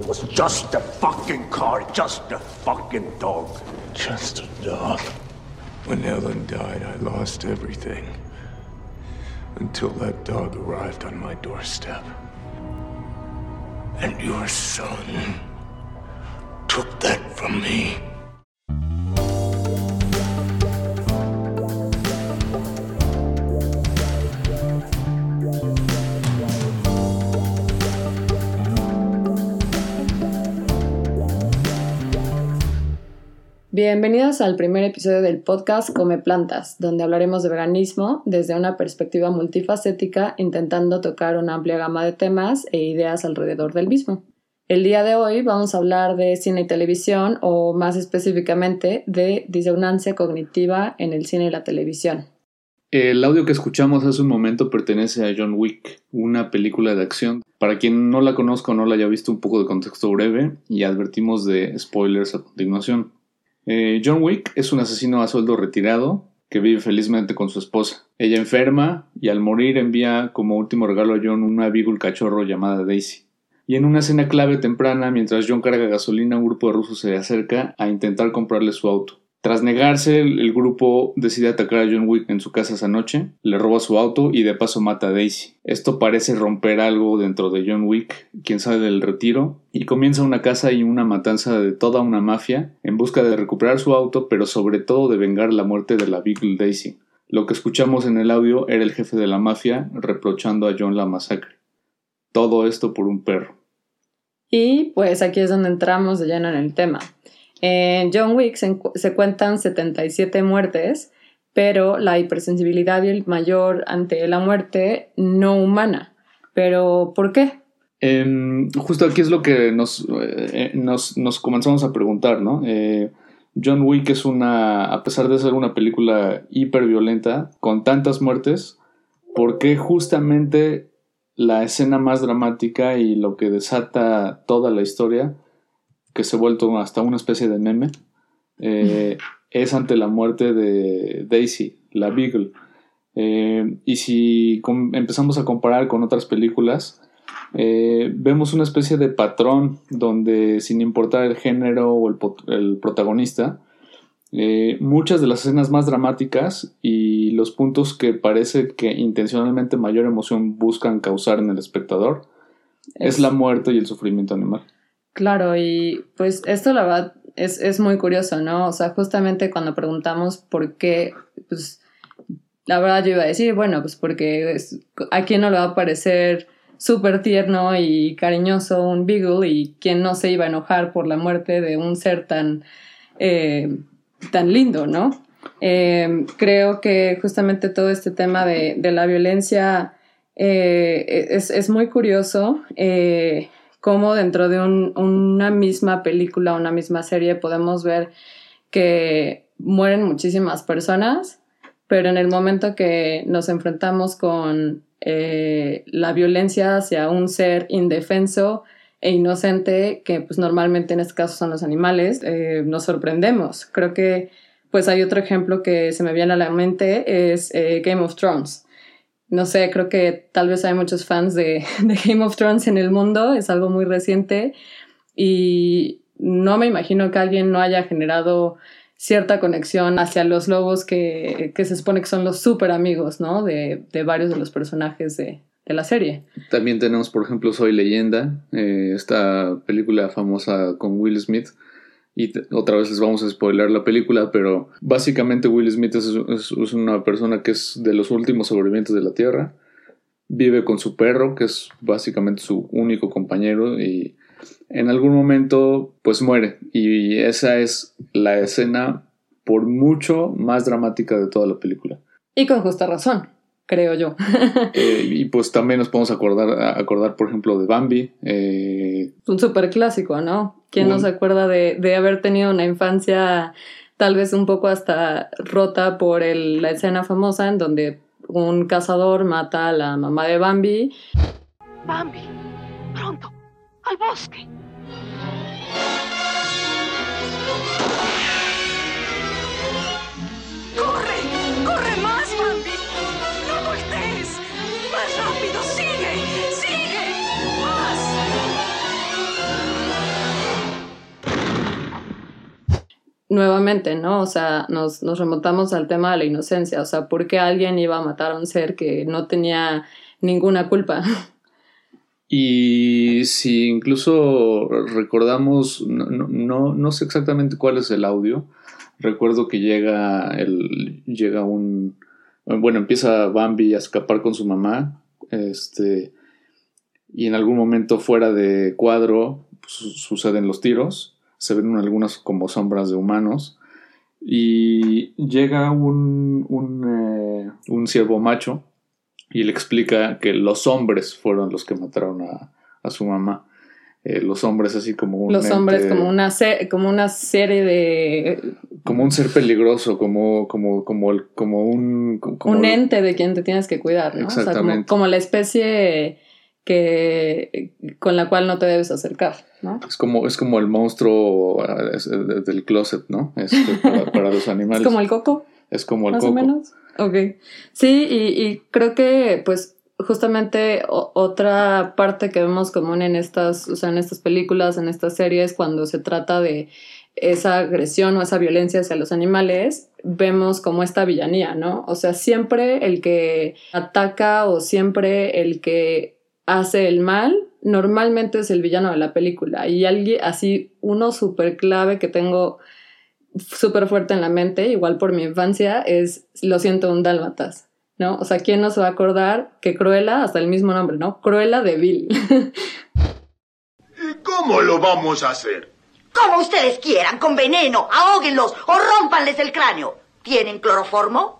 It was just a fucking car, just a fucking dog. Just a dog. When Ellen died, I lost everything. Until that dog arrived on my doorstep. And your son took that from me. Bienvenidos al primer episodio del podcast Come Plantas, donde hablaremos de veganismo desde una perspectiva multifacética, intentando tocar una amplia gama de temas e ideas alrededor del mismo. El día de hoy vamos a hablar de cine y televisión, o más específicamente de disonancia cognitiva en el cine y la televisión. El audio que escuchamos hace un momento pertenece a John Wick, una película de acción. Para quien no la conozca o no la haya visto, un poco de contexto breve y advertimos de spoilers a continuación. Eh, John Wick es un asesino a sueldo retirado que vive felizmente con su esposa. Ella enferma y al morir envía como último regalo a John una beagle cachorro llamada Daisy. Y en una escena clave temprana, mientras John carga gasolina, un grupo de rusos se acerca a intentar comprarle su auto. Tras negarse, el grupo decide atacar a John Wick en su casa esa noche, le roba su auto y de paso mata a Daisy. Esto parece romper algo dentro de John Wick, quien sale del retiro, y comienza una casa y una matanza de toda una mafia en busca de recuperar su auto, pero sobre todo de vengar la muerte de la Beagle Daisy. Lo que escuchamos en el audio era el jefe de la mafia reprochando a John la masacre. Todo esto por un perro. Y pues aquí es donde entramos de lleno en el tema. En John Wick se, cuentan 77 muertes, pero la hipersensibilidad y el mayor ante la muerte no humana. ¿Pero por qué? Em, justo aquí es lo que nos, eh, nos, comenzamos a preguntar, ¿no? Eh, John Wick es una, a pesar de ser una película hiperviolenta, con tantas muertes, ¿por qué justamente la escena más dramática y lo que desata toda la historia que se ha vuelto hasta una especie de meme, eh, es ante la muerte de Daisy, la Beagle. Eh, y si empezamos a comparar con otras películas, eh, vemos una especie de patrón donde sin importar el género o el, protagonista, muchas de las escenas más dramáticas y los puntos que parece que intencionalmente mayor emoción buscan causar en el espectador es la muerte y el sufrimiento animal. Claro, y pues esto la verdad es, es muy curioso, ¿no? O sea, justamente cuando preguntamos por qué, pues la verdad yo iba a decir, bueno, pues porque a quién no le va a parecer súper tierno y cariñoso un Beagle y quién no se iba a enojar por la muerte de un ser tan, eh, tan lindo, ¿no? Eh, creo que justamente todo este tema de, de la violencia eh, es, es, muy curioso cómo dentro de una misma película, una misma serie, podemos ver que mueren muchísimas personas, pero en el momento que nos enfrentamos con eh, la violencia hacia un ser indefenso e inocente, que pues normalmente en este caso son los animales, eh, nos sorprendemos. Creo que pues hay otro ejemplo que se me viene a la mente, es eh, Game of Thrones no sé, creo que tal vez hay muchos fans de, Game of Thrones en el mundo, es algo muy reciente y no me imagino que alguien no haya generado cierta conexión hacia los lobos que, se supone que son los súper amigos, ¿no? De, varios de los personajes de, la serie. También tenemos, por ejemplo, Soy Leyenda, eh, esta película famosa con Will Smith, y otra vez les vamos a spoiler la película, pero básicamente Will Smith es, una persona que es de los últimos sobrevivientes de la Tierra. Vive con su perro, que es básicamente su único compañero, y en algún momento pues muere. Y esa es la escena por mucho más dramática de toda la película. Y con justa razón creo yo. Eh, y pues también nos podemos acordar, acordar por ejemplo, de Bambi. Eh, un súper clásico, ¿no? ¿Quién no se acuerda de, de, haber tenido una infancia tal vez un poco hasta rota por el, la escena famosa en donde un cazador mata a la mamá de Bambi? Bambi, pronto, al bosque. Nuevamente, ¿no? O sea, nos, nos remontamos al tema de la inocencia, o sea, ¿por qué alguien iba a matar a un ser que no tenía ninguna culpa? Y si incluso recordamos, no, no, no sé exactamente cuál es el audio, recuerdo que llega, el, llega un, bueno, empieza Bambi a escapar con su mamá, este, y en algún momento fuera de cuadro suceden los tiros, se ven algunas como sombras de humanos, y llega un, un, eh, un ciervo macho y le explica que los hombres fueron los que mataron a, a su mamá. Eh, los hombres así como un los hombres como una como una serie de como un ser peligroso como como como el, como un como un ente de quien te tienes que cuidar ¿no? Exactamente. como, la especie que con la cual no te debes acercar ¿no? es como es como el monstruo eh, del closet no este, para, los animales es como el coco es como el más coco o menos Ok. Sí, y, y creo que pues justamente otra parte que vemos común en estas, o sea, en estas películas, en estas series, cuando se trata de esa agresión o esa violencia hacia los animales, vemos como esta villanía, ¿no? O sea, siempre el que ataca o siempre el que hace el mal, normalmente es el villano de la película. Y alguien, así, uno súper clave que tengo súper fuerte en la mente, igual por mi infancia, es Lo siento, un dálmatas, ¿no? O sea, ¿quién no se va a acordar que Cruella, hasta el mismo nombre, ¿no? Cruella de Bill. ¿Y cómo lo vamos a hacer? Como ustedes quieran, con veneno, ahóguenlos o rompanles el cráneo. ¿Tienen cloroformo?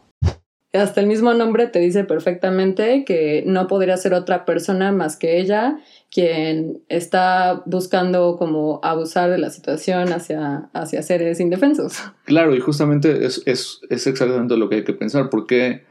Hasta el mismo nombre te dice perfectamente que no podría ser otra persona más que ella quien está buscando como abusar de la situación hacia, hacia seres indefensos. Claro, y justamente es, es, es exactamente lo que hay que pensar, porque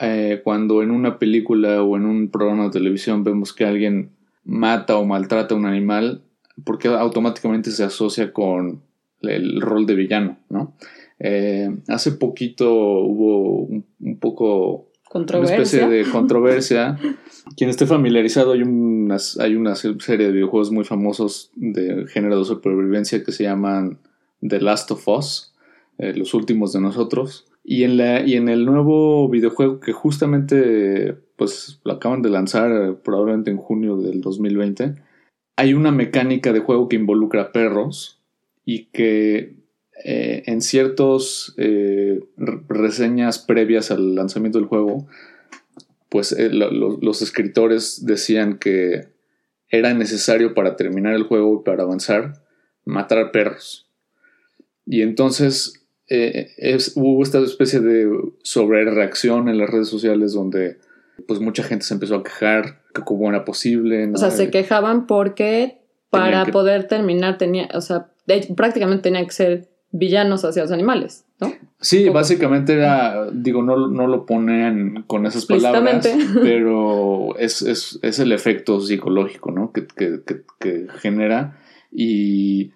eh, cuando en una película o en un programa de televisión vemos que alguien mata o maltrata a un animal, porque automáticamente se asocia con el rol de villano, ¿no? Eh, hace poquito hubo un poco una especie de controversia. Quien esté familiarizado, hay, hay una serie de videojuegos muy famosos de género de supervivencia que se llaman The Last of Us, eh, los últimos de nosotros. Y en, la, y en el nuevo videojuego que justamente pues lo acaban de lanzar eh, probablemente en junio del 2020, hay una mecánica de juego que involucra perros y que eh, en ciertas eh, reseñas previas al lanzamiento del juego, pues eh, los escritores decían que era necesario para terminar el juego y para avanzar matar perros. Y entonces hubo esta especie de sobrereacción en las redes sociales donde pues mucha gente se empezó a quejar que cómo era posible. O sea, se quejaban porque para poder terminar tenía, o sea, prácticamente tenía que ser villanos hacia los animales, ¿no? Sí, básicamente era, digo, no, no lo ponen con esas palabras, pero es, es, es, el efecto psicológico, ¿no? Que, que, que, genera y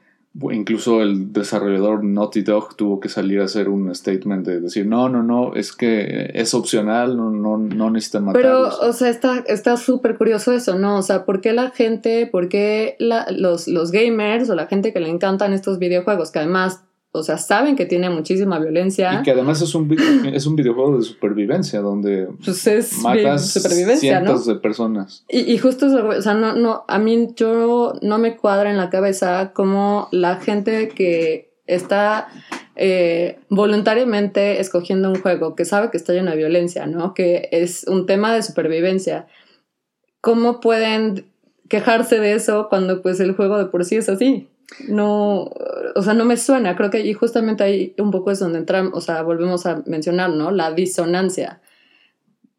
incluso el desarrollador Naughty Dog tuvo que salir a hacer un statement de decir, no, no, no, es que es opcional, no, no, no necesitan matarlos. Pero, o sea, está súper curioso eso, ¿no? O sea, ¿por qué la gente, por qué los, los gamers o la gente que le encantan estos videojuegos, que además o sea, saben que tiene muchísima violencia. Y que además es un, es un videojuego de supervivencia donde pues es matas cientos de personas. Y, justo eso, o sea, no, no, a mí yo no me cuadra en la cabeza como la gente que está eh, voluntariamente escogiendo un juego que sabe que está lleno de violencia, ¿no? Que es un tema de supervivencia. ¿Cómo pueden quejarse de eso cuando pues el juego de por sí es así? No, o sea, no me suena. Creo que y justamente ahí un poco es donde entramos, o sea, volvemos a mencionar, ¿no? La disonancia.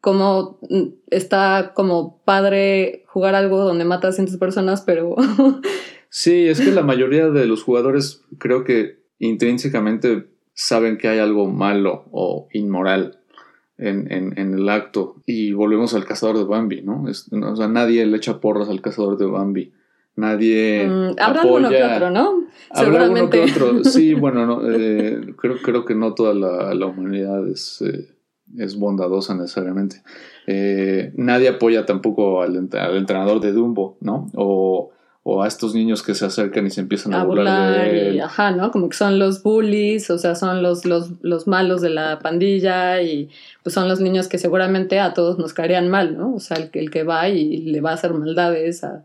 Como mm, está como padre jugar algo donde mata a cientos de personas, pero... sí, es que la mayoría de los jugadores creo que intrínsecamente saben que hay algo malo o inmoral en, en, en el acto. Y volvemos al cazador de Bambi, ¿no? o sea, nadie le echa porras al cazador de Bambi nadie mm, habrá uno que otro, ¿no? Habrá uno que otro. Sí, bueno, no, eh, creo, creo que no toda la, la humanidad es, eh, es bondadosa necesariamente. Eh, nadie apoya tampoco al, al, entrenador de Dumbo, ¿no? O, o a estos niños que se acercan y se empiezan a, a burlar burlar de él. y ajá, ¿no? Como que son los bullies, o sea, son los, los, los malos de la pandilla y pues son los niños que seguramente a todos nos caerían mal, ¿no? O sea, el, que- el que va y le va a hacer maldades a,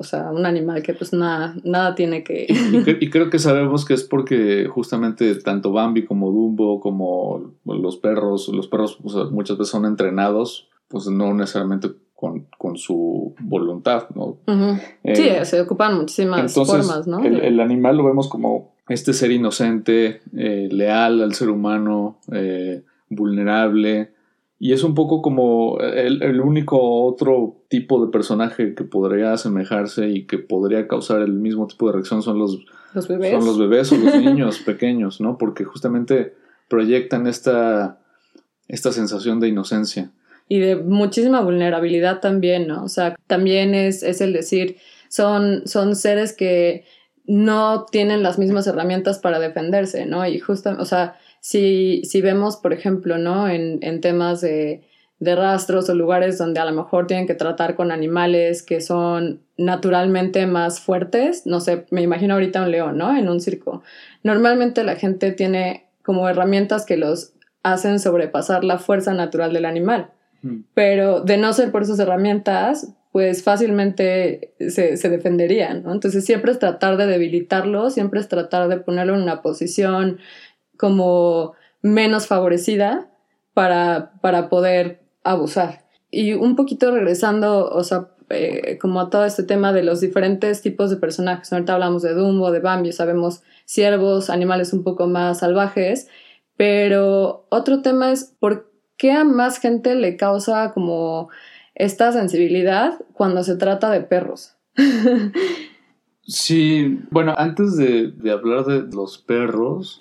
o sea, un animal que pues nada, nada tiene que... Y, y creo que sabemos que es porque justamente tanto Bambi como Dumbo, como los perros, los perros pues, muchas veces son entrenados, pues no necesariamente con, con su voluntad, ¿no? Ujú. Eh, sí, se ocupan muchísimas Entonces, formas, ¿no? el, el animal lo vemos como este ser inocente, eh, leal al ser humano, eh, vulnerable. Y es un poco como el, el único otro tipo de personaje que podría asemejarse y que podría causar el mismo tipo de reacción son los, los bebés. son los bebés o los niños pequeños, ¿no? Porque justamente proyectan esta, esta sensación de inocencia. y de muchísima vulnerabilidad también, ¿no? O sea, también es, es el decir, son, son seres que no tienen las mismas herramientas para defenderse, ¿no? Y justo, o sea, si, si vemos, por ejemplo, ¿no? En, en temas de, de rastros o lugares donde a lo mejor tienen que tratar con animales que son naturalmente más fuertes, no sé, me imagino ahorita un león, ¿no? En un circo. Normalmente la gente tiene como herramientas que los hacen sobrepasar la fuerza natural del animal pero de no ser por esas herramientas, pues fácilmente se, se defenderían, ¿no? Entonces siempre es tratar de debilitarlo, siempre es tratar de ponerlo en una posición como menos favorecida para, para poder abusar. Y un poquito regresando, o sea, eh, como a todo este tema de los diferentes tipos de personajes. Ahorita hablamos de Dumbo, de Bambi, sabemos ciervos, animales un poco más salvajes, pero otro tema es por qué a más gente le causa como esta sensibilidad cuando se trata de perros. Sí, bueno, antes de, de hablar de los perros,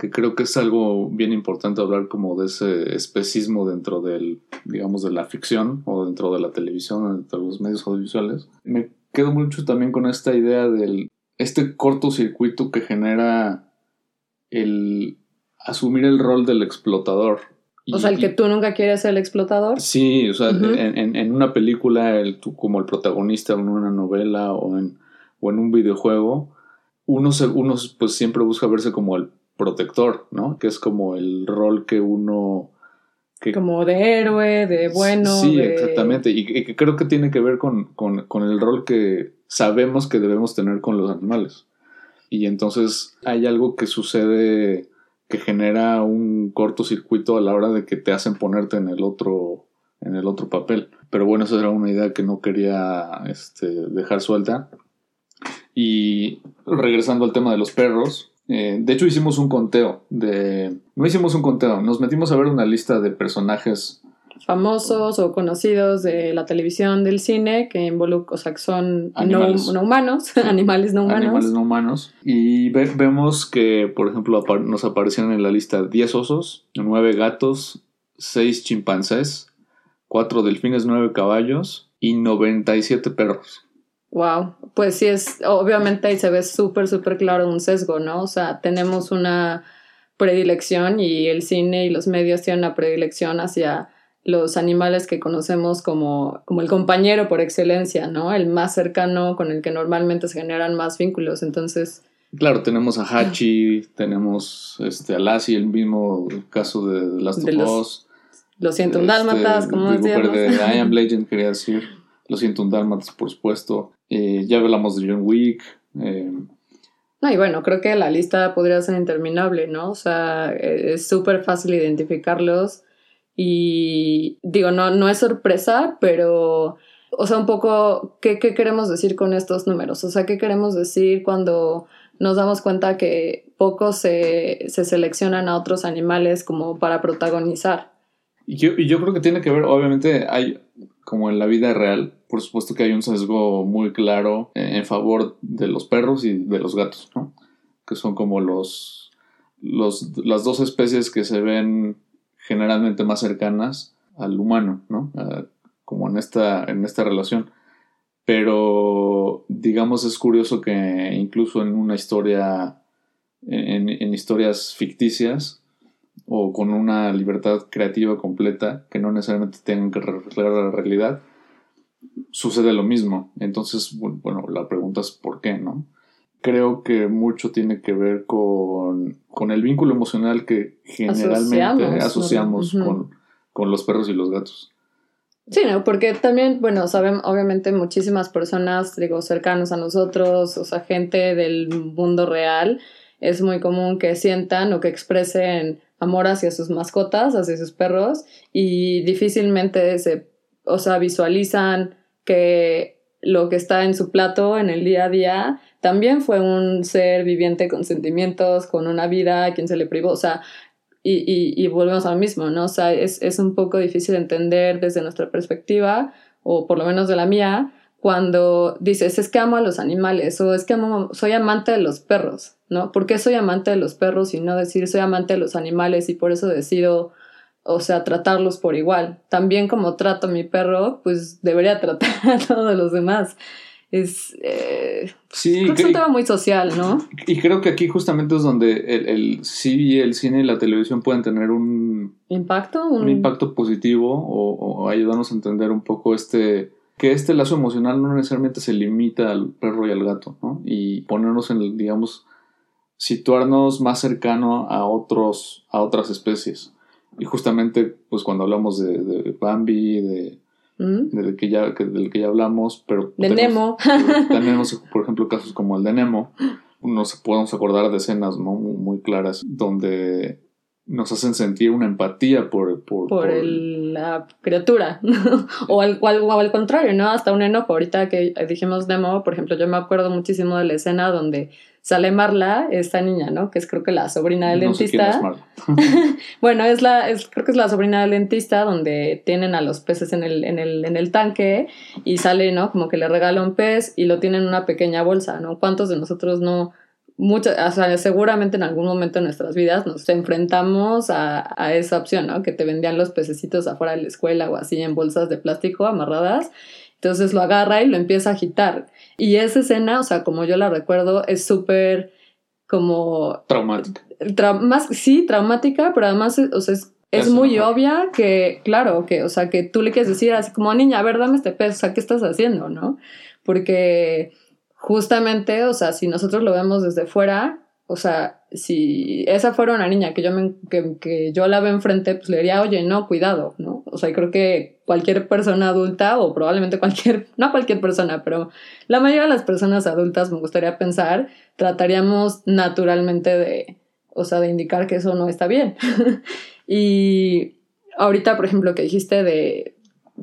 que creo que es algo bien importante hablar como de ese especismo dentro del, digamos, de la ficción o dentro de la televisión, dentro de los medios audiovisuales, me quedo mucho también con esta idea del, este cortocircuito que genera el asumir el rol del explotador. O sea, el que tú nunca quieres ser el explotador. Sí, o sea, en, en- en una película, el, tú como el protagonista, o en una novela o en, o en un videojuego, uno, se, uno pues siempre busca verse como el protector, ¿no? Que es como el rol que uno... Que, Como de héroe, de bueno. Sí, de- exactamente. Y, y que creo que tiene que ver con, con- con el rol que sabemos que debemos tener con los animales. Y entonces hay algo que sucede que genera un cortocircuito a la hora de que te hacen ponerte en el otro, en el otro papel. Pero bueno, esa era una idea que no quería este, dejar suelta. Y regresando al tema de los perros, eh, de hecho hicimos un conteo de... No hicimos un conteo, nos metimos a ver una lista de personajes famosos o conocidos de la televisión, del cine, que involucran, o sea, que son no, Animales. no humanos, animales no humanos. animales no humanos. Y ve- vemos que, por ejemplo, apar- nos aparecieron en la lista 10 osos, 9 gatos, 6 chimpancés, 4 delfines, 9 caballos y 97 perros. Wow, pues sí es, obviamente ahí se ve súper, súper claro un sesgo, ¿no? O sea, tenemos una predilección y el cine y los medios tienen una predilección hacia los animales que conocemos como, como el compañero por excelencia, ¿no? El más cercano con el que normalmente se generan más vínculos. Entonces, Claro, tenemos a Hachi, tenemos este, a Lassie, el mismo caso de, de Last De of los Us. lo siento, un Este, dálmatas, como decíamos. de I Am Legend, quería decir. Lo siento, un dálmatas, por supuesto. Eh, ya hablamos de John Wick. eh, No, y bueno, creo que la lista podría ser interminable, ¿no? O sea, eh, es súper fácil identificarlos y digo, no, no es sorpresa, pero, o sea, un poco, ¿qué, ¿qué queremos decir con estos números? O sea, ¿qué queremos decir cuando nos damos cuenta que pocos se, se seleccionan a otros animales como para protagonizar? Y yo, y yo creo que tiene que ver, obviamente, hay, como en la vida real, por supuesto que hay un sesgo muy claro en, en favor de los perros y de los gatos, ¿no? Que son como los, los, las dos especies que se ven generalmente más cercanas al humano, ¿no? Como en esta, en esta relación. Pero, digamos, es curioso que incluso en una historia, en, en historias ficticias, o con una libertad creativa completa que no necesariamente tengan que reflejar la realidad, sucede lo mismo. Entonces, bu- bueno, la pregunta es ¿por qué, no? Creo que mucho tiene que ver con, con el vínculo emocional que generalmente Asociamos, con, con los perros y los gatos. Sí, ¿no? Porque también, bueno, saben, obviamente muchísimas personas, digo, cercanos a nosotros, o sea, gente del mundo real, es muy común que sientan o que expresen amor hacia sus mascotas, hacia sus perros, y difícilmente se, o sea, visualizan que lo que está en su plato en el día a día también fue un ser viviente con sentimientos, con una vida a quien se le privó, o sea, y, y, y volvemos a lo mismo, ¿no? O sea, es, es un poco difícil entender desde nuestra perspectiva, o por lo menos de la mía, cuando dices, es que amo a los animales, o es que amo, soy amante de los perros, ¿no? ¿Por qué soy amante de los perros y no decir soy amante de los animales y por eso decido, o sea, tratarlos por igual? También como trato a mi perro, pues debería tratar a todos los demás. Es, eh, Sí, creo que es un tema muy social, ¿no? y creo que aquí justamente es donde el, el sí, el cine y la televisión pueden tener un, Impacto, un un, impacto positivo o, o ayudarnos a entender un poco este que este lazo emocional no necesariamente se limita al perro y al gato, ¿no? Y ponernos en el, digamos, situarnos más cercano a otros, a otras especies. Y justamente, pues cuando hablamos de, de Bambi, de, ¿Mm? del que ya, que- del que ya hablamos, pero de tenemos- Nemo. tenemos, por ejemplo, casos como el de Nemo. Nos podemos acordar de escenas ¿no? muy, muy claras donde nos hacen sentir una empatía por, por, por el- la criatura, o, al, o al- o al contrario, ¿no? Hasta un enojo. Ahorita que dijimos Nemo, por ejemplo, yo me acuerdo muchísimo de la escena donde sale Marla, esta niña, ¿no? Que es creo que la sobrina del no sé quién dentista. es Marla. Bueno, es la, es, creo que es la sobrina del dentista donde tienen a los peces en el, en el, en el tanque y sale, ¿no? Como que le regala un pez y lo tiene en una pequeña bolsa, ¿no? ¿Cuántos de nosotros no? Mucho, o sea, seguramente en algún momento de nuestras vidas nos enfrentamos a, a esa opción, ¿no? Que te vendían los pececitos afuera de la escuela o así en bolsas de plástico amarradas. Entonces lo agarra y lo empieza a agitar. Y esa escena, o sea, como yo la recuerdo, es súper como Traumática. Tra- más sí traumática pero además es- o sea, es, es Eso muy obvia que claro que o sea que tú le quieres decir así como niña a ver dame este pez o sea qué estás haciendo no porque justamente o sea si nosotros lo vemos desde fuera o sea si esa fuera una niña que yo me, que, que yo la veo enfrente pues le diría oye no cuidado no o sea creo que cualquier persona adulta o probablemente cualquier no cualquier persona pero la mayoría de las personas adultas me gustaría pensar trataríamos naturalmente de o sea, de indicar que eso no está bien. y ahorita, por ejemplo, que dijiste de,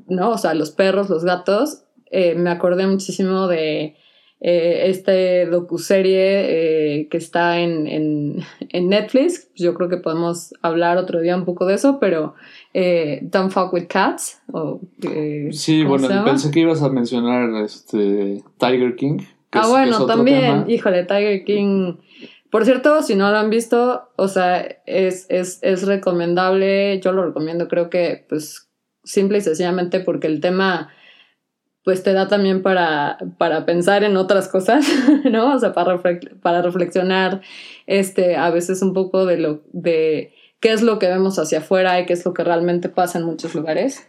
¿no? O sea, los perros, los gatos, eh, me acordé muchísimo de eh, este docuserie eh, que está en, en, en Netflix. Yo creo que podemos hablar otro día un poco de eso, pero eh, Don't Fuck With Cats. O, eh, Sí, ¿cómo bueno, pensé que ibas a mencionar este Tiger King. que Ah, es- bueno, es también, tema. híjole, Tiger King. Por cierto, si no lo han visto, o sea, es, es, es recomendable, yo lo recomiendo, creo que, pues, simple y sencillamente porque el tema, pues, te da también para, para pensar en otras cosas, ¿no? O sea, para, refle- para reflexionar, este, a veces un poco de lo, de qué es lo que vemos hacia afuera y qué es lo que realmente pasa en muchos lugares.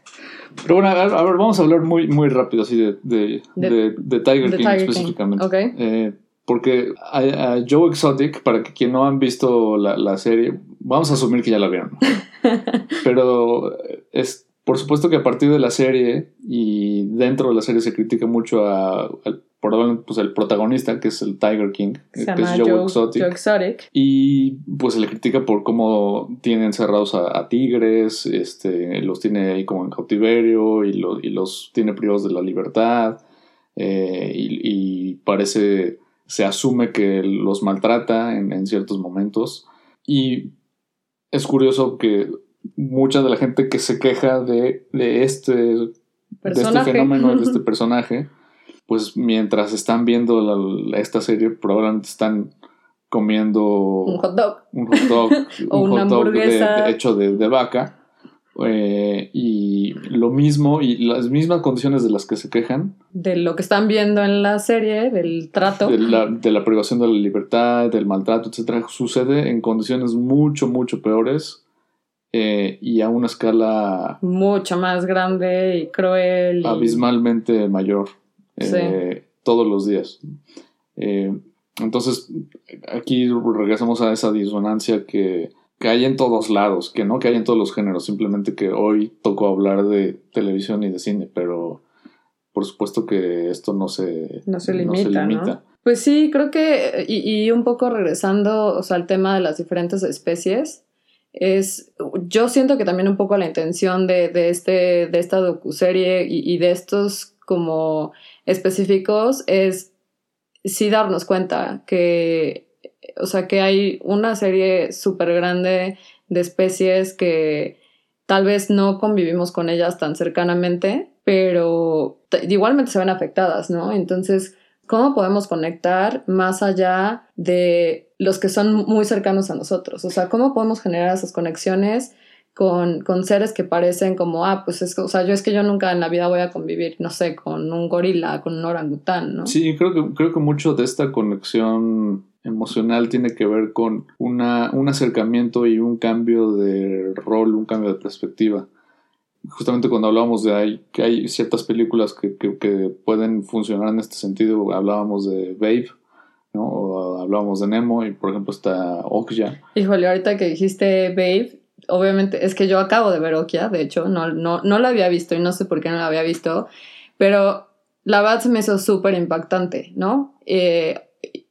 Pero bueno, a ver, a ver, vamos a hablar muy, muy rápido así de, de, De- de- Tiger King Tiger King, específicamente. ok. Eh, porque a, a Joe Exotic, para que quien no han visto la, la serie, vamos a asumir que ya la vieron. Pero es por supuesto que a partir de la serie y dentro de la serie se critica mucho a, al probablemente pues, el protagonista, que es el Tiger King, Se que es Joe, Joe, Exotic. Joe Exotic. Y pues se le critica por cómo tiene encerrados a, a tigres, este, los tiene ahí como en cautiverio y, lo- y los tiene privados de la libertad. eh, y, y parece, se asume que los maltrata en, en ciertos momentos. Y es curioso que mucha de la gente que se queja de, de este de este fenómeno, de este personaje, pues mientras están viendo la- esta serie, probablemente están comiendo Un hot dog. un hot dog, O un una hot dog de- hecho de, de vaca. eh, y lo mismo, y las mismas condiciones de las que se quejan, de lo que están viendo en la serie, del trato. de la, de la privación de la libertad, del maltrato, etcétera, sucede en condiciones mucho, mucho peores eh, y a una escala Mucho más grande y cruel. y- abismalmente mayor eh, todos los días. Eh, entonces, aquí regresamos a esa disonancia que, que hay en todos lados, que no que hay en todos los géneros, simplemente que hoy tocó hablar de televisión y de cine, pero por supuesto que esto no se, No se limita, ¿no? limita. Pues sí, creo que, y, y un poco regresando, o sea, al tema de las diferentes especies, es, yo siento que también un poco la intención de, de este, de esta docuserie y, y de estos como específicos es sí darnos cuenta que, o sea, que hay una serie súper grande de especies que tal vez no convivimos con ellas tan cercanamente, pero igualmente se ven afectadas, ¿no? Entonces, ¿cómo podemos conectar más allá de los que son muy cercanos a nosotros? O sea, ¿cómo podemos generar esas conexiones con, con seres que parecen como, ah, pues es o sea, yo es que yo nunca en la vida voy a convivir, no sé, con un gorila, con un orangután, ¿no? Sí, creo que, creo que mucho de esta conexión emocional tiene que ver con una, un acercamiento y un cambio de rol, un cambio de perspectiva. Justamente cuando hablábamos de hay, que hay ciertas películas que, que- que pueden funcionar en este sentido, hablábamos de Babe, ¿no? O hablábamos de Nemo y por ejemplo está Okja. Híjole, ahorita que dijiste Babe, obviamente es que yo acabo de ver Okia, de hecho, no, no, no la había visto y no sé por qué no la había visto, pero la verdad se me hizo súper impactante, ¿no? Eh,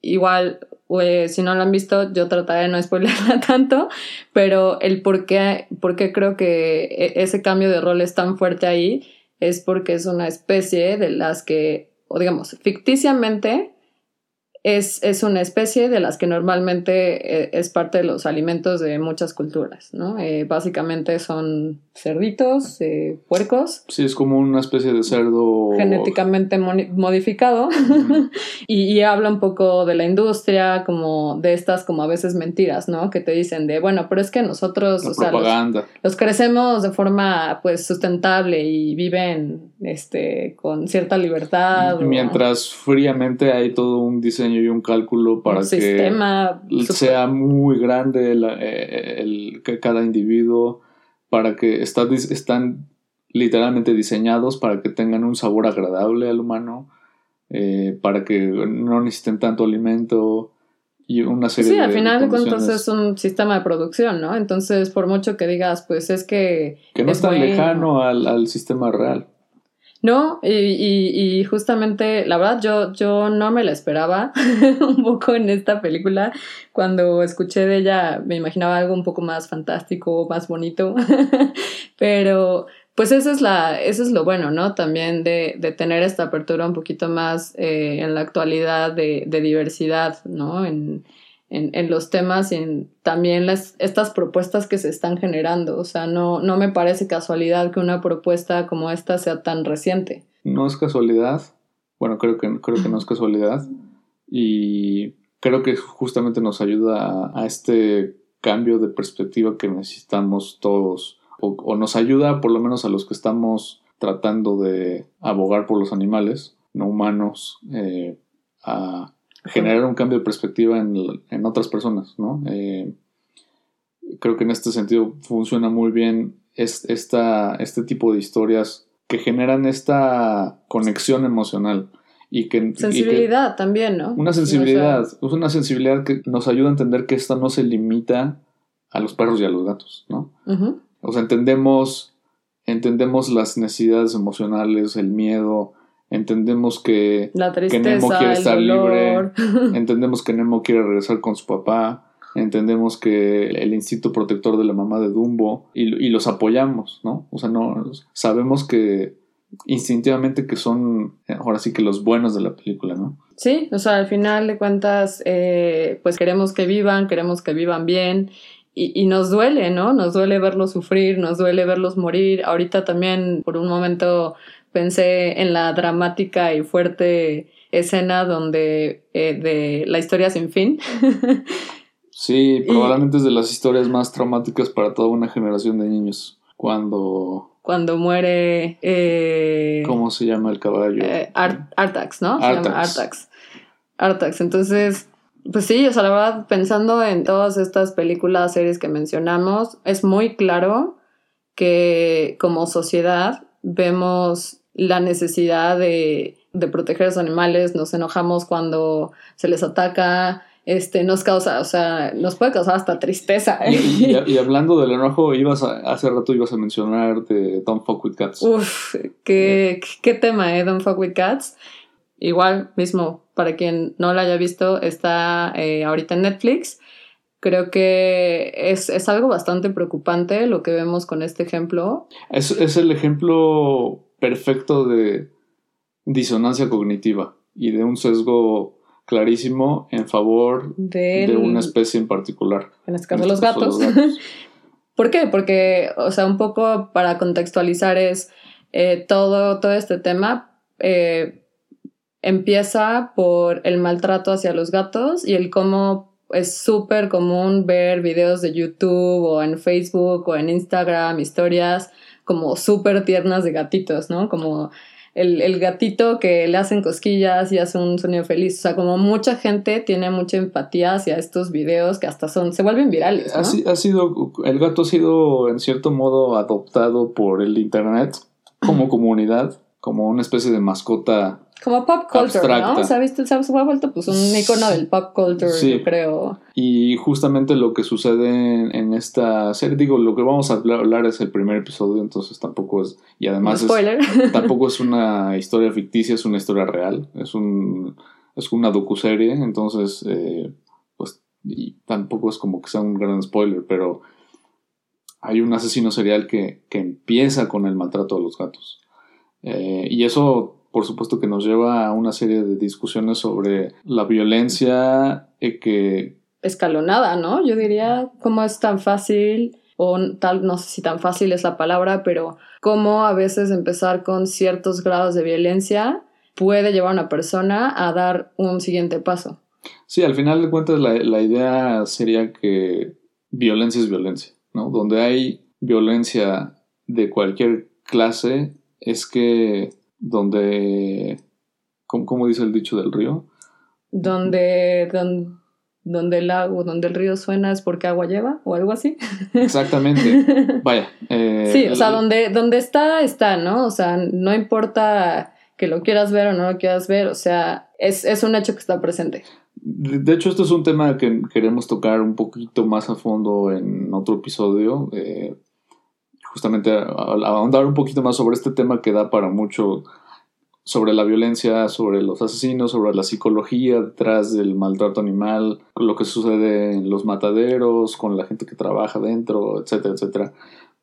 igual, eh, si no la han visto, yo trataré de no spoilerla tanto, pero el por qué, por qué creo que e- ese cambio de rol es tan fuerte ahí es porque es una especie de las que, o digamos, ficticiamente es, es una especie de las que normalmente eh, es parte de los alimentos de muchas culturas, ¿no? Eh, básicamente son cerditos, eh, puercos, Sí, es como una especie de cerdo genéticamente modificado y, y habla un poco de la industria, como de estas como a veces mentiras, ¿no? Que te dicen de, bueno, pero es que nosotros, la o sea, los, propaganda. los crecemos de forma pues sustentable y viven este con cierta libertad. Y o mientras fríamente hay todo un diseño y un cálculo para un que sistema sea muy grande la- eh, el, que cada individuo para que está están literalmente diseñados para que tengan un sabor agradable al humano eh, para que no necesiten tanto alimento y una serie Sí, de al final de cuentas es un sistema de producción, ¿no? Entonces, por mucho que digas, pues es que... que no es es tan bueno. lejano al, al sistema real No, y, justamente, la verdad, yo, yo no me la esperaba un poco en esta película. Cuando escuché de ella, me imaginaba algo un poco más fantástico, más bonito. Pero, pues eso es la, eso es lo bueno, ¿no? También de, de tener esta apertura un poquito más eh, en la actualidad de, de diversidad, ¿no? En, en, en los temas y en también las, estas propuestas que se están generando. O sea, no, no me parece casualidad que una propuesta como esta sea tan reciente. no es casualidad. Bueno, creo que, creo que no es casualidad. Y creo que justamente nos ayuda a, a este cambio de perspectiva que necesitamos todos. O, o nos ayuda por lo menos a los que estamos tratando de abogar por los animales, no humanos, eh, a generar un cambio de perspectiva en, en otras personas, ¿no? Eh, creo que en este sentido funciona muy bien es, esta, este tipo de historias que generan esta conexión emocional y que, y que- Sensibilidad también, ¿no? una O sea, sensibilidad, una sensibilidad que nos ayuda a entender que esta no se limita a los perros y a los gatos, ¿no? O sea, entendemos, entendemos las necesidades emocionales, el miedo, entendemos que, La que Nemo quiere estar dolor. libre, entendemos que Nemo quiere regresar con su papá, entendemos que el instinto protector de la mamá de Dumbo y, y los apoyamos, ¿no? O sea, no sabemos que instintivamente que son ahora sí que los buenos de la película, ¿no? Sí, o sea, al final de cuentas, eh, pues queremos que vivan, queremos que vivan bien y, y nos duele, ¿no? Nos duele verlos sufrir, nos duele verlos morir. Ahorita también por un momento pensé en la dramática y fuerte escena donde eh, de la historia sin fin. Sí, Y- probablemente es de las historias más traumáticas para toda una generación de niños. Cuando, cuando muere eh, ¿cómo se llama el caballo? eh, Ar- Artax, ¿no? Se llama Artax. Artax. Artax. Entonces, Pues sí, o sea, la verdad, pensando en todas estas películas, series que mencionamos, es muy claro que como sociedad vemos la necesidad de, de proteger a los animales, nos enojamos cuando se les ataca, este, nos causa, o sea, nos puede causar hasta tristeza. Y, y- y hablando del enojo, ibas a- hace rato ibas a mencionar de Don't Fuck With Cats. Uf, qué, qué tema, ¿eh? Don't Fuck With Cats. Igual, mismo, para quien no la haya visto, está eh, ahorita en Netflix. Creo que es, es algo bastante preocupante lo que vemos con este ejemplo. Es, es el ejemplo perfecto de disonancia cognitiva y de un sesgo clarísimo en favor Del- de una especie en particular. En este caso, En los este caso, gatos. los gatos. ¿Por qué? Porque, o sea, un poco para contextualizar es eh, todo, todo este tema eh, empieza por el maltrato hacia los gatos y el cómo es súper común ver videos de YouTube o en Facebook o en Instagram, historias como súper tiernas de gatitos, ¿no? Como el, el gatito que le hacen cosquillas y hace un sonido feliz. O sea, como mucha gente tiene mucha empatía hacia estos videos que hasta son, se vuelven virales, ¿no? Ha, si- ha sido, el gato ha sido en cierto modo adoptado por el internet como comunidad, como una especie de mascota. Como pop culture, Abstracta. ¿no? O sea, ¿viste? Se ha vuelto pues un icono del pop culture, Sí. yo creo. Y justamente lo que sucede en, esta serie, digo, lo que vamos a hablar, es el primer episodio, entonces tampoco es. Y además es- Spoiler. tampoco es una historia ficticia, es una historia real, es un es una docuserie, entonces eh, pues y tampoco es como que sea un gran spoiler, pero hay un asesino serial que, que empieza con el maltrato a los gatos. Eh, y eso, por supuesto, que nos lleva a una serie de discusiones sobre la violencia eh, que Escalonada, ¿no? Yo diría cómo es tan fácil, o tal, no sé si tan fácil es la palabra, pero cómo a veces empezar con ciertos grados de violencia puede llevar a una persona a dar un siguiente paso. Sí, al final de cuentas la, la idea sería que violencia es violencia, ¿no? Donde hay violencia de cualquier clase es que donde, ¿cómo, cómo dice el dicho del río? Donde, don- donde el agua, donde el río suena es porque agua lleva, o algo así. Exactamente. Vaya. eh, Sí, o sea, el- donde, donde está, está, ¿no? O sea, no importa que lo quieras ver o no lo quieras ver, o sea, es, es un hecho que está presente. De de hecho, esto es un tema que queremos tocar un poquito más a fondo en otro episodio. eh, justamente a- a- ahondar un poquito más sobre este tema que da para mucho sobre la violencia, sobre los asesinos, sobre la psicología detrás del maltrato animal, lo que sucede en los mataderos, con la gente que trabaja dentro, etcétera, etcétera.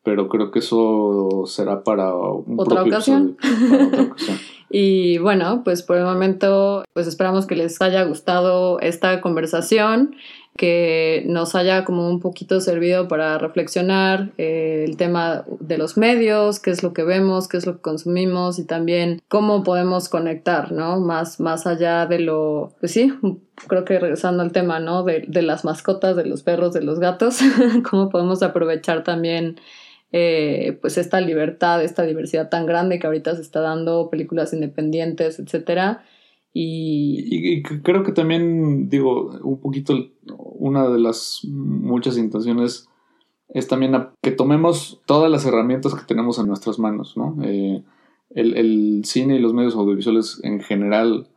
Pero creo que eso será para un Otra ocasión. episodio, para otra ocasión. Y bueno, pues por el momento, pues esperamos que les haya gustado esta conversación, que nos haya como un poquito servido para reflexionar eh, el tema de los medios, qué es lo que vemos, qué es lo que consumimos y también cómo podemos conectar, ¿no? Más, más allá de lo, pues sí, creo que regresando al tema, ¿no? De, de las mascotas, de los perros, de los gatos, cómo podemos aprovechar también eh, pues esta libertad, esta diversidad tan grande que ahorita se está dando, películas independientes, etcétera. Y, Y, y creo que también, digo, un poquito una de las muchas intenciones es también a- que tomemos todas las herramientas que tenemos en nuestras manos, ¿no? Eh, el, el cine y los medios audiovisuales en general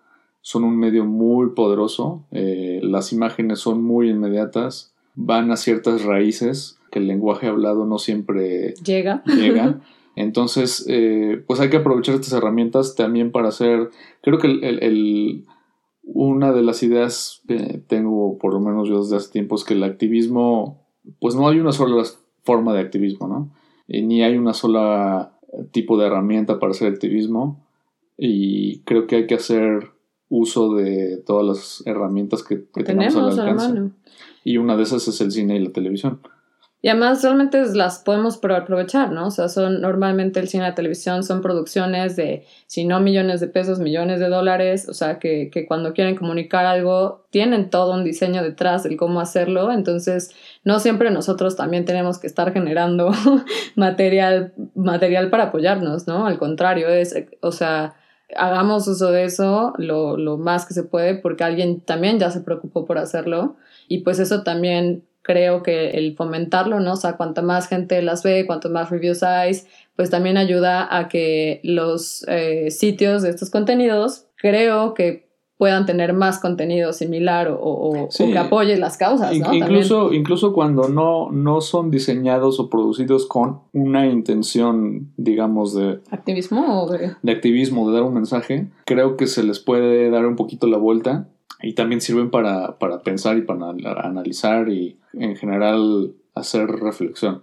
son un medio muy poderoso, eh, las imágenes son muy inmediatas, van a ciertas raíces que el lenguaje hablado no siempre llega. llega. Entonces, eh, pues hay que aprovechar estas herramientas también para hacer, creo que el, el- el- una de las ideas que tengo, por lo menos yo desde hace tiempo, es que el activismo, pues no hay una sola forma de activismo, ¿no? Ni hay una sola tipo de herramienta para hacer activismo y creo que hay que hacer uso de todas las herramientas que, que Tenemos al alcance. mano. Y una de esas es el cine y la televisión. Y además realmente las podemos pro- aprovechar, ¿no? O sea, son normalmente el cine y la televisión son producciones de, si no millones de pesos, millones de dólares, o sea, que, que cuando quieren comunicar algo tienen todo un diseño detrás del cómo hacerlo, entonces no siempre nosotros también tenemos que estar generando material, material para apoyarnos, ¿no? Al contrario, es, o sea, hagamos uso de eso lo, lo más que se puede porque alguien también ya se preocupó por hacerlo y pues eso también creo que el fomentarlo, ¿no? O sea, cuanto más gente las ve, cuanto más reviews hay, pues también ayuda a que los eh, sitios de estos contenidos, creo que puedan tener más contenido similar o, o- que apoye las causas, ¿no? incluso, incluso cuando no, no son diseñados o producidos con una intención, digamos, de. ¿Activismo o de- de activismo, de dar un mensaje, creo que se les puede dar un poquito la vuelta y también sirven para, para pensar y para anal- analizar y en general hacer reflexión.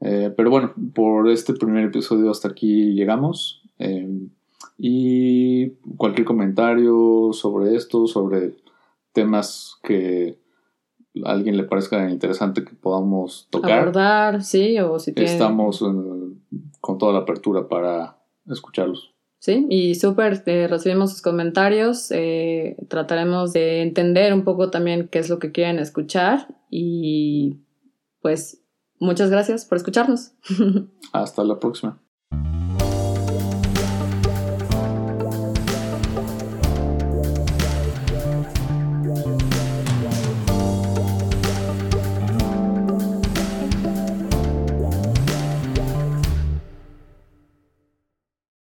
Eh, pero bueno, por este primer episodio hasta aquí llegamos. eh, y cualquier comentario sobre esto, sobre temas que a alguien le parezca interesante que podamos tocar, abordar, sí, o si tienen... estamos eh, con toda la apertura para escucharlos. Sí, y súper, eh, recibimos sus comentarios, eh, trataremos de entender un poco también qué es lo que quieren escuchar y pues muchas gracias por escucharnos. Hasta la próxima.